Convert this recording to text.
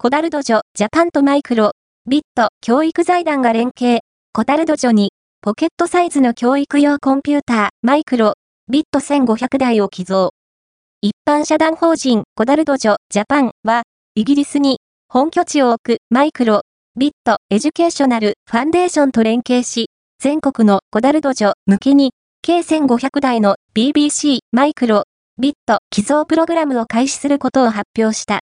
CoderDojo Japan と micro:bit 教育財団が連携、 CoderDojo に、ポケットサイズの教育用コンピューター、 micro:bit 1500台を寄贈。一般社団法人、 CoderDojo Japan は、イギリスに、本拠地を置く、 Micro:bit Educational Foundation と連携し、全国の CoderDojo 向けに、計1500台の BBC microビット寄贈プログラムを開始することを発表した。